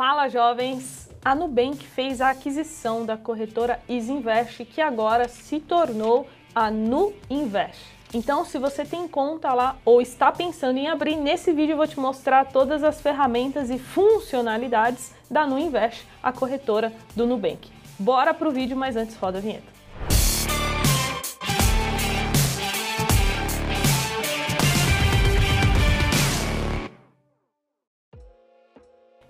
Fala jovens! A Nubank fez a aquisição da corretora Isinvest, que agora se tornou a Nuinvest. Então, se você tem conta lá ou está pensando em abrir, nesse vídeo eu vou te mostrar todas as ferramentas e funcionalidades da Nuinvest, a corretora do Nubank. Bora pro vídeo, mas antes roda a vinheta.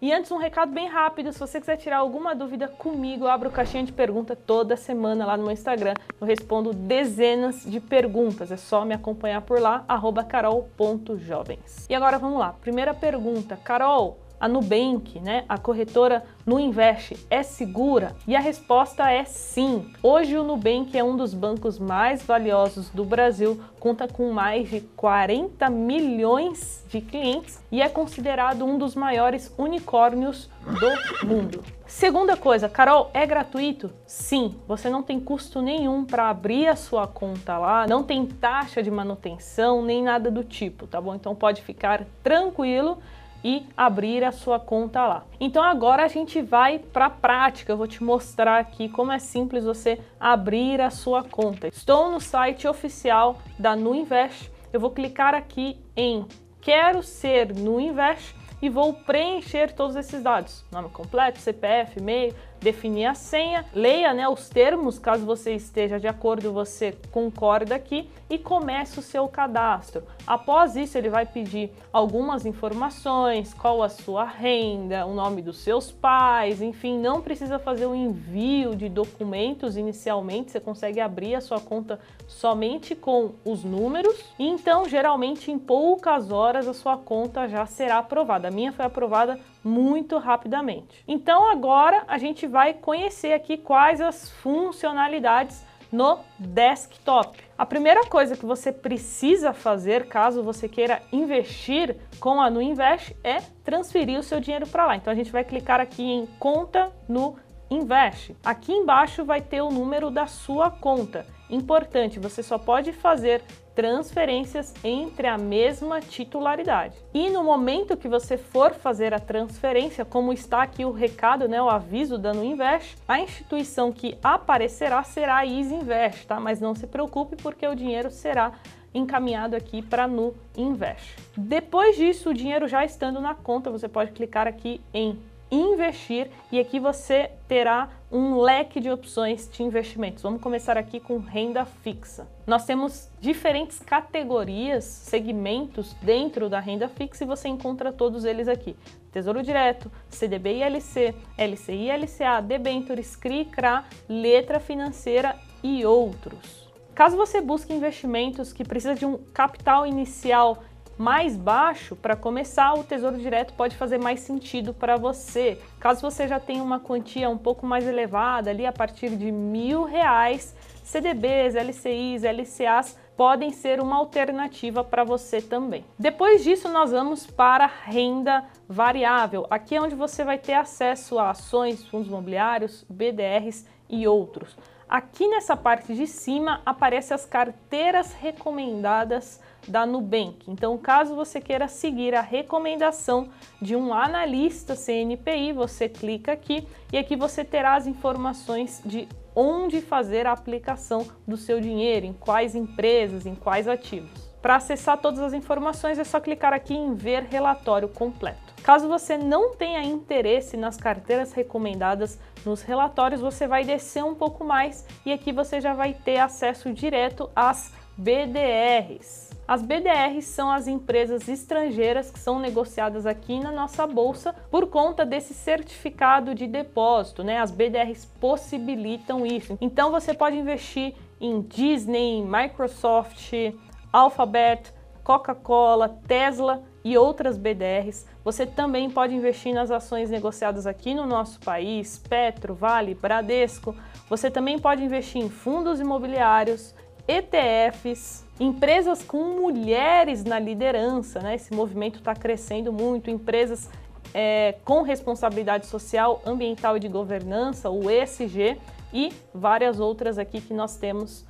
E antes, um recado bem rápido: se você quiser tirar alguma dúvida comigo, eu abro caixinha de pergunta toda semana lá no meu Instagram. Eu respondo dezenas de perguntas. É só me acompanhar por lá, carol.jovens. E agora vamos lá. Primeira pergunta: Carol, a Nubank, né, a corretora Nuinvest, é segura? E a resposta é sim. Hoje o Nubank é um dos bancos mais valiosos do Brasil, conta com mais de 40 milhões de clientes e é considerado um dos maiores unicórnios do mundo. Segunda coisa, Carol, é gratuito? Sim, você não tem custo nenhum para abrir a sua conta lá, não tem taxa de manutenção nem nada do tipo, tá bom? Então pode ficar tranquilo e abrir a sua conta lá. Então agora a gente vai para a prática. Eu vou te mostrar aqui como é simples você abrir a sua conta. Estou no site oficial da Nuinvest. Eu vou clicar aqui em Quero ser Nuinvest e vou preencher todos esses dados: nome completo, CPF, e-mail, definir a senha, leia né, os termos, caso você esteja de acordo, você concorda aqui e comece o seu cadastro. Após isso, ele vai pedir algumas informações, qual a sua renda, o nome dos seus pais, enfim, não precisa fazer o envio de documentos inicialmente, você consegue abrir a sua conta somente com os números. Então, geralmente, em poucas horas a sua conta já será aprovada. A minha foi aprovada muito rapidamente. Então agora a gente vai conhecer aqui quais as funcionalidades no desktop. A primeira coisa que você precisa fazer caso você queira investir com a Nuinvest é transferir o seu dinheiro para lá. Então a gente vai clicar aqui em conta no Invest. Aqui embaixo vai ter o número da sua conta. Importante, você só pode fazer transferências entre a mesma titularidade. E no momento que você for fazer a transferência, como está aqui o recado, né, o aviso da Nuinvest, a instituição que aparecerá será a Isinvest, tá? Mas não se preocupe porque o dinheiro será encaminhado aqui para no Invest. Depois disso, o dinheiro já estando na conta, você pode clicar aqui em investir e aqui você terá um leque de opções de investimentos. Vamos começar aqui com renda fixa. Nós temos diferentes categorias, segmentos dentro da renda fixa e você encontra todos eles aqui. Tesouro Direto, CDB e LC, LCI LCA, debentures, CRI, CRA, letra financeira e outros. Caso você busque investimentos que precisa de um capital inicial mais baixo, para começar, o Tesouro Direto pode fazer mais sentido para você. Caso você já tenha uma quantia um pouco mais elevada, ali a partir de mil reais, CDBs, LCIs, LCAs podem ser uma alternativa para você também. Depois disso, nós vamos para renda variável. Aqui é onde você vai ter acesso a ações, fundos imobiliários, BDRs e outros. Aqui nessa parte de cima aparecem as carteiras recomendadas da Nubank. Então, caso você queira seguir a recomendação de um analista CNPI, você clica aqui e aqui você terá as informações de onde fazer a aplicação do seu dinheiro, em quais empresas, em quais ativos. Para acessar todas as informações é só clicar aqui em ver relatório completo. Caso você não tenha interesse nas carteiras recomendadas nos relatórios, você vai descer um pouco mais e aqui você já vai ter acesso direto às BDRs. As BDRs são as empresas estrangeiras que são negociadas aqui na nossa bolsa por conta desse certificado de depósito, né? As BDRs possibilitam isso. Então você pode investir em Disney, Microsoft, Alphabet, Coca-Cola, Tesla e outras BDRs. Você também pode investir nas ações negociadas aqui no nosso país, Petro, Vale, Bradesco. Você também pode investir em fundos imobiliários, ETFs, empresas com mulheres na liderança, né? Esse movimento está crescendo muito, empresas é, com responsabilidade social, ambiental e de governança, o ESG, e várias outras aqui que nós temos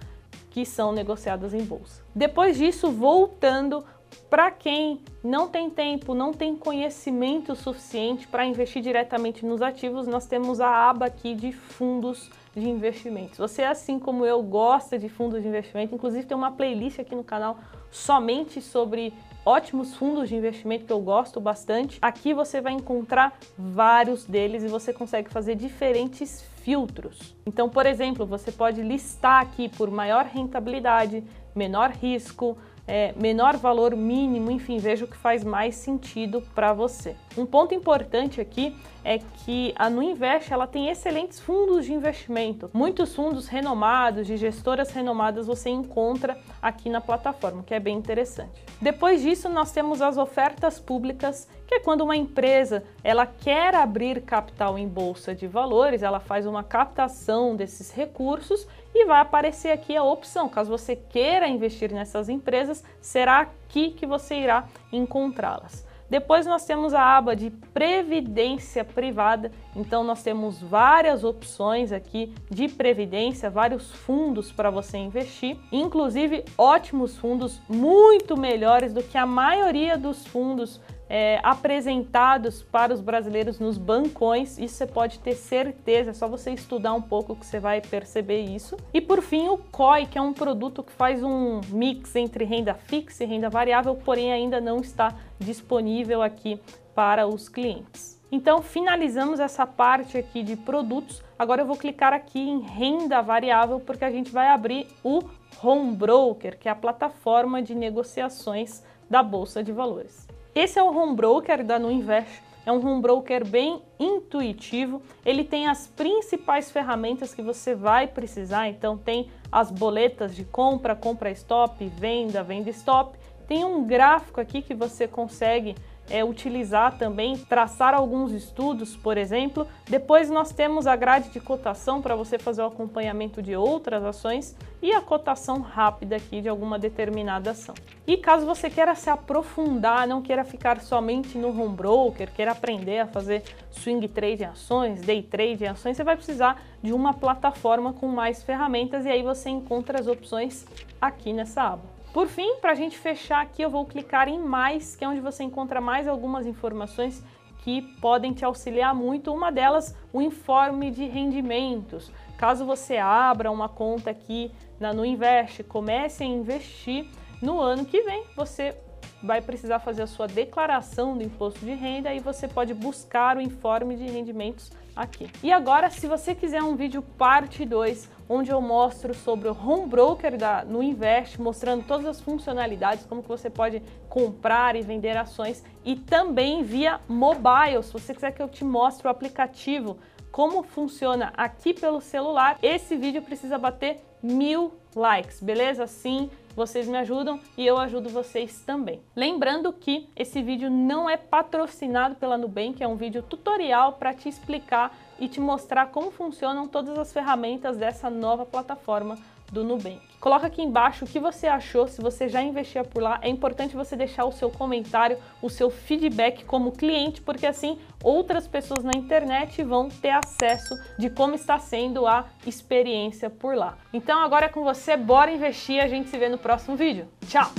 que são negociadas em bolsa. Depois disso, voltando Para quem não tem tempo, não tem conhecimento suficiente para investir diretamente nos ativos, nós temos a aba aqui de fundos de investimentos. Você, assim como eu, gosta de fundos de investimento, inclusive tem uma playlist aqui no canal somente sobre ótimos fundos de investimento que eu gosto bastante. Aqui você vai encontrar vários deles e você consegue fazer diferentes filtros. Então, por exemplo, você pode listar aqui por maior rentabilidade, menor risco, é, menor valor mínimo, enfim, veja o que faz mais sentido para você. Um ponto importante aqui é que a Nuinvest ela tem excelentes fundos de investimento. Muitos fundos renomados, de gestoras renomadas, você encontra aqui na plataforma, que é bem interessante. Depois disso, nós temos as ofertas públicas, que é quando uma empresa ela quer abrir capital em bolsa de valores, ela faz uma captação desses recursos vai aparecer aqui a opção. Caso você queira investir nessas empresas, será aqui que você irá encontrá-las. Depois nós temos a aba de previdência privada. Então nós temos várias opções aqui de previdência, vários fundos para você investir, inclusive ótimos fundos, muito melhores do que a maioria dos fundos é, apresentados para os brasileiros nos bancões. Isso você pode ter certeza, é só você estudar um pouco que você vai perceber isso. E por fim, o COI, que é um produto que faz um mix entre renda fixa e renda variável, porém ainda não está disponível aqui para os clientes. Então, finalizamos essa parte aqui de produtos. Agora eu vou clicar aqui em renda variável porque a gente vai abrir o Home Broker, que é a plataforma de negociações da Bolsa de Valores. Esse é o home broker da Nuinvest. É um home broker bem intuitivo. Ele tem as principais ferramentas que você vai precisar. Então tem as boletas de compra, compra stop, venda, venda stop. Tem um gráfico aqui que você consegue é, utilizar também, traçar alguns estudos, por exemplo. Depois nós temos a grade de cotação para você fazer o acompanhamento de outras ações e a cotação rápida aqui de alguma determinada ação. E caso você queira se aprofundar, não queira ficar somente no home broker, queira aprender a fazer swing trade em ações, day trade em ações, você vai precisar de uma plataforma com mais ferramentas e aí você encontra as opções aqui nessa aba. Por fim, para a gente fechar aqui, eu vou clicar em mais, que é onde você encontra mais algumas informações que podem te auxiliar muito. Uma delas, o informe de rendimentos. Caso você abra uma conta aqui na Nuinvest, comece a investir, no ano que vem você vai precisar fazer a sua declaração do imposto de renda e você pode buscar o informe de rendimentos aqui. E agora, se você quiser um vídeo parte 2, onde eu mostro sobre o home broker da, no Invest, mostrando todas as funcionalidades, como que você pode comprar e vender ações e também via mobile, se você quiser que eu te mostre o aplicativo, como funciona aqui pelo celular, esse vídeo precisa bater mil likes, beleza? Sim, vocês me ajudam e eu ajudo vocês também. Lembrando que esse vídeo não é patrocinado pela Nubank, é um vídeo tutorial para te explicar e te mostrar como funcionam todas as ferramentas dessa nova plataforma do Nubank. Coloca aqui embaixo o que você achou, se você já investia por lá. É importante você deixar o seu comentário, o seu feedback como cliente, porque assim outras pessoas na internet vão ter acesso de como está sendo a experiência por lá. Então agora é com você, bora investir, a gente se vê no próximo vídeo. Tchau!